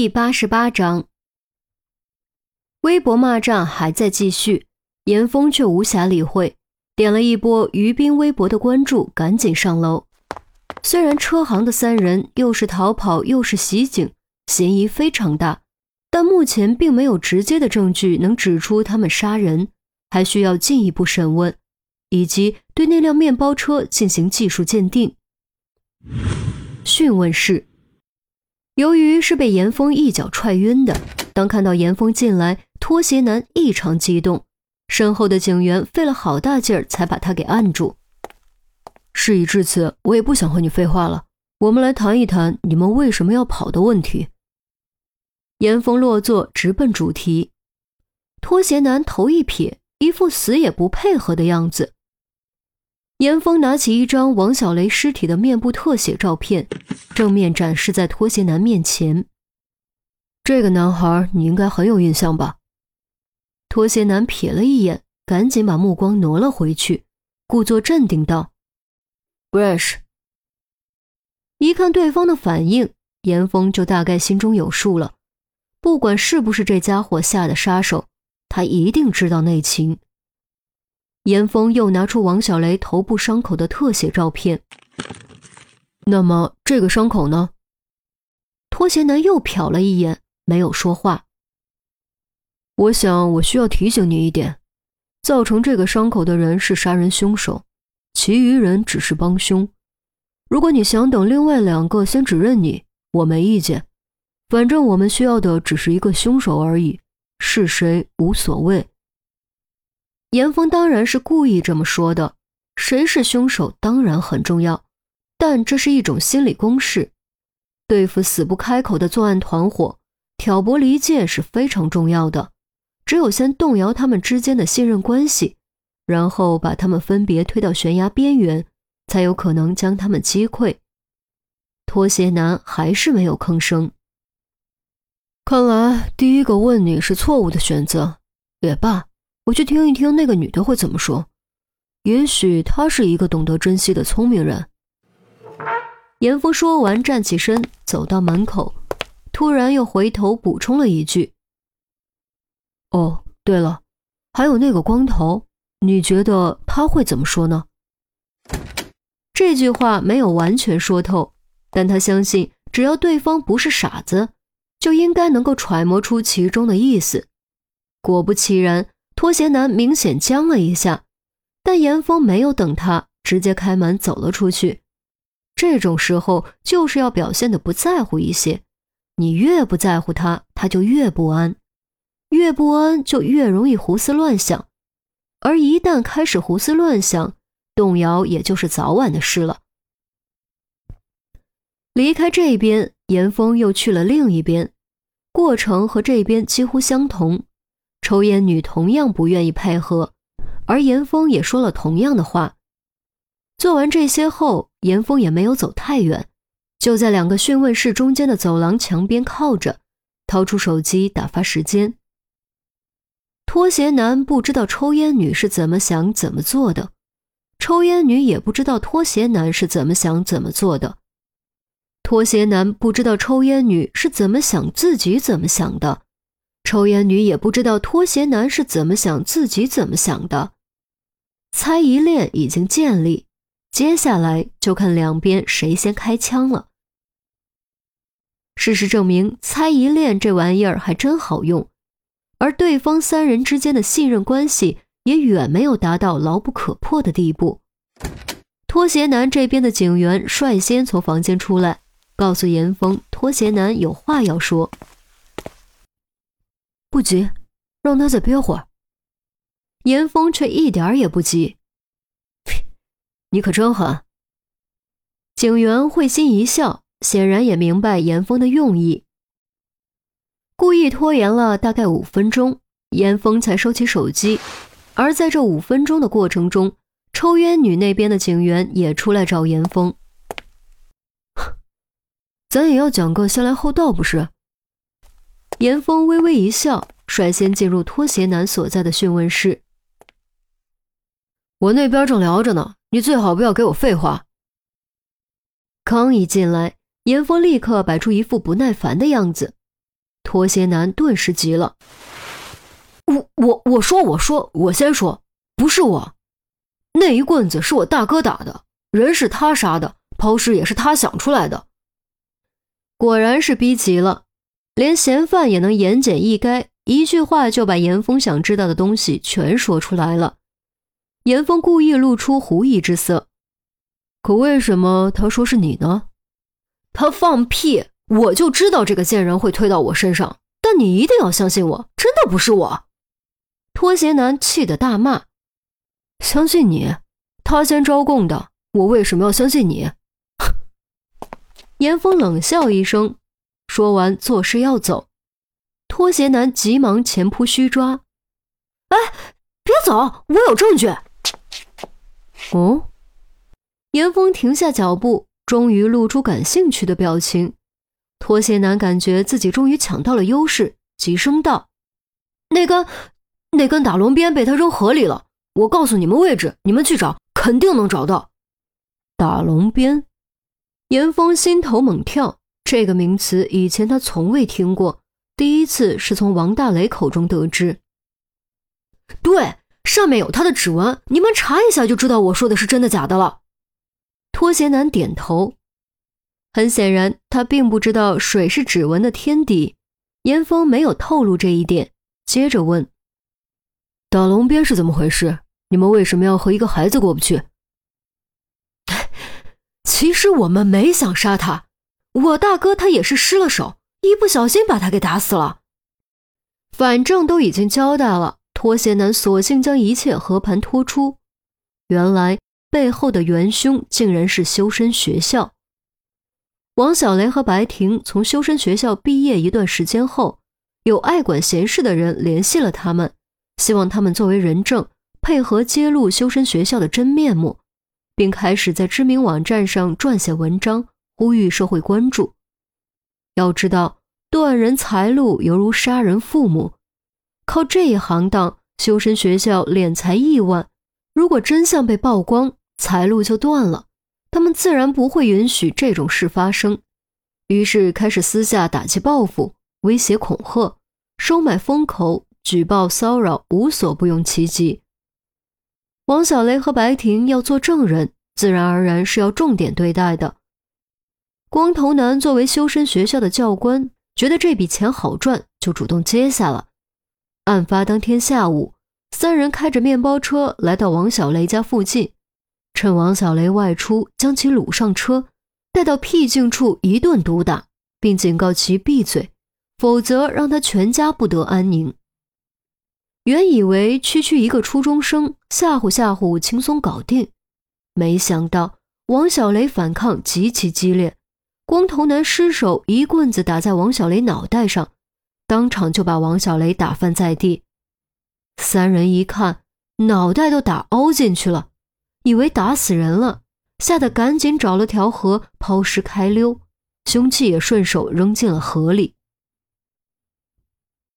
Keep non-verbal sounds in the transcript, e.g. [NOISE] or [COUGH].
第八十八章，微博骂战还在继续，严峰却无暇理会，点了一波于斌微博的关注，赶紧上楼。虽然车行的三人又是逃跑又是袭警，嫌疑非常大，但目前并没有直接的证据能指出他们杀人，还需要进一步审问，以及对那辆面包车进行技术鉴定。讯问室。由于是被严峰一脚踹晕的，当看到严峰进来，拖鞋男异常激动，身后的警员费了好大劲儿才把他给按住。事已至此，我也不想和你废话了，我们来谈一谈你们为什么要跑的问题。严峰落座，直奔主题。拖鞋男头一撇，一副死也不配合的样子。严峰拿起一张王小雷尸体的面部特写照片，正面展示在拖鞋男面前。这个男孩你应该很有印象吧？拖鞋男瞥了一眼，赶紧把目光挪了回去，故作镇定道：“不认识。”一看对方的反应，严峰就大概心中有数了。不管是不是这家伙下的杀手，他一定知道内情。严峰又拿出王小雷头部伤口的特写照片。那么这个伤口呢？拖鞋男又瞟了一眼，没有说话。我想我需要提醒你一点：造成这个伤口的人是杀人凶手，其余人只是帮凶。如果你想等另外两个先指认你，我没意见。反正我们需要的只是一个凶手而已，是谁无所谓。严峰当然是故意这么说的，谁是凶手当然很重要，但这是一种心理攻势。对付死不开口的作案团伙，挑拨离间是非常重要的。只有先动摇他们之间的信任关系，然后把他们分别推到悬崖边缘，才有可能将他们击溃。拖鞋男还是没有吭声。看来第一个问你是错误的选择，也罢。我去听一听那个女的会怎么说，也许她是一个懂得珍惜的聪明人。严峰说完，站起身走到门口，突然又回头补充了一句：“哦，对了，还有那个光头，你觉得他会怎么说呢？”这句话没有完全说透，但他相信，只要对方不是傻子，就应该能够揣摩出其中的意思。果不其然。拖鞋男明显僵了一下，但严峰没有等他，直接开门走了出去。这种时候就是要表现的不在乎一些，你越不在乎他，他就越不安，越不安就越容易胡思乱想，而一旦开始胡思乱想，动摇也就是早晚的事了。离开这边，严峰又去了另一边，过程和这边几乎相同。抽烟女同样不愿意配合，而严峰也说了同样的话。做完这些后，严峰也没有走太远，就在两个讯问室中间的走廊墙边靠着，掏出手机打发时间。拖鞋男不知道抽烟女是怎么想怎么做的，抽烟女也不知道拖鞋男是怎么想怎么做的，拖鞋男不知道抽烟女是怎么想自己怎么想的。抽烟女也不知道拖鞋男是怎么想，自己怎么想的。猜疑链已经建立，接下来就看两边谁先开枪了。事实证明，猜疑链这玩意儿还真好用，而对方三人之间的信任关系也远没有达到牢不可破的地步。拖鞋男这边的警员率先从房间出来，告诉严峰，拖鞋男有话要说。不急，让他再憋会儿。严峰却一点也不急。你可真狠！警员会心一笑，显然也明白严峰的用意。故意拖延了大概五分钟，严峰才收起手机。而在这五分钟的过程中，抽烟女那边的警员也出来找严峰。[LAUGHS] 咱也要讲个先来后到，不是？严峰微微一笑，率先进入拖鞋男所在的讯问室。我那边正聊着呢，你最好不要给我废话。刚一进来，严峰立刻摆出一副不耐烦的样子。拖鞋男顿时急了：“我我我说我说我先说，不是我，那一棍子是我大哥打的，人是他杀的，抛尸也是他想出来的。”果然是逼急了，连嫌犯也能言简意赅，一句话就把严峰想知道的东西全说出来了。严峰故意露出狐疑之色，可为什么他说是你呢？他放屁！我就知道这个贱人会推到我身上，但你一定要相信我，真的不是我！拖鞋男气得大骂：“相信你？他先招供的，我为什么要相信你？” [LAUGHS] 严峰冷笑一声，说完作势要走，拖鞋男急忙前扑虚抓：“哎，别走，我有证据！”哦，严峰停下脚步，终于露出感兴趣的表情。拖鞋男感觉自己终于抢到了优势，急声道：“那根，那根打龙鞭被他扔河里了。我告诉你们位置，你们去找，肯定能找到。”打龙鞭。严峰心头猛跳，这个名词以前他从未听过，第一次是从王大雷口中得知。对，上面有他的指纹，你们查一下就知道我说的是真的假的了。拖鞋男点头，很显然他并不知道水是指纹的天敌。严峰没有透露这一点，接着问：“打龙鞭是怎么回事？你们为什么要和一个孩子过不去？” [LAUGHS] 其实我们没想杀他，我大哥他也是失了手，一不小心把他给打死了。反正都已经交代了，拖鞋男索性将一切和盘托出。原来背后的元凶竟然是修身学校。王小雷和白婷从修身学校毕业一段时间后，有爱管闲事的人联系了他们，希望他们作为人证，配合揭露修身学校的真面目。并开始在知名网站上撰写文章，呼吁社会关注。要知道，断人财路犹如杀人父母，靠这一行当，修身学校敛财亿万。如果真相被曝光，财路就断了，他们自然不会允许这种事发生。于是开始私下打击报复、威胁恐吓、收买风口、举报骚扰，无所不用其极。王小雷和白婷要做证人，自然而然是要重点对待的。光头男作为修身学校的教官，觉得这笔钱好赚，就主动接下了。案发当天下午，三人开着面包车来到王小雷家附近，趁王小雷外出，将其掳上车，带到僻静处一顿毒打，并警告其闭嘴，否则让他全家不得安宁。原以为区区一个初中生吓唬吓唬轻松搞定，没想到王小雷反抗极其激烈，光头男失手一棍子打在王小雷脑袋上，当场就把王小雷打翻在地。三人一看脑袋都打凹进去了，以为打死人了，吓得赶紧找了条河抛尸开溜，凶器也顺手扔进了河里。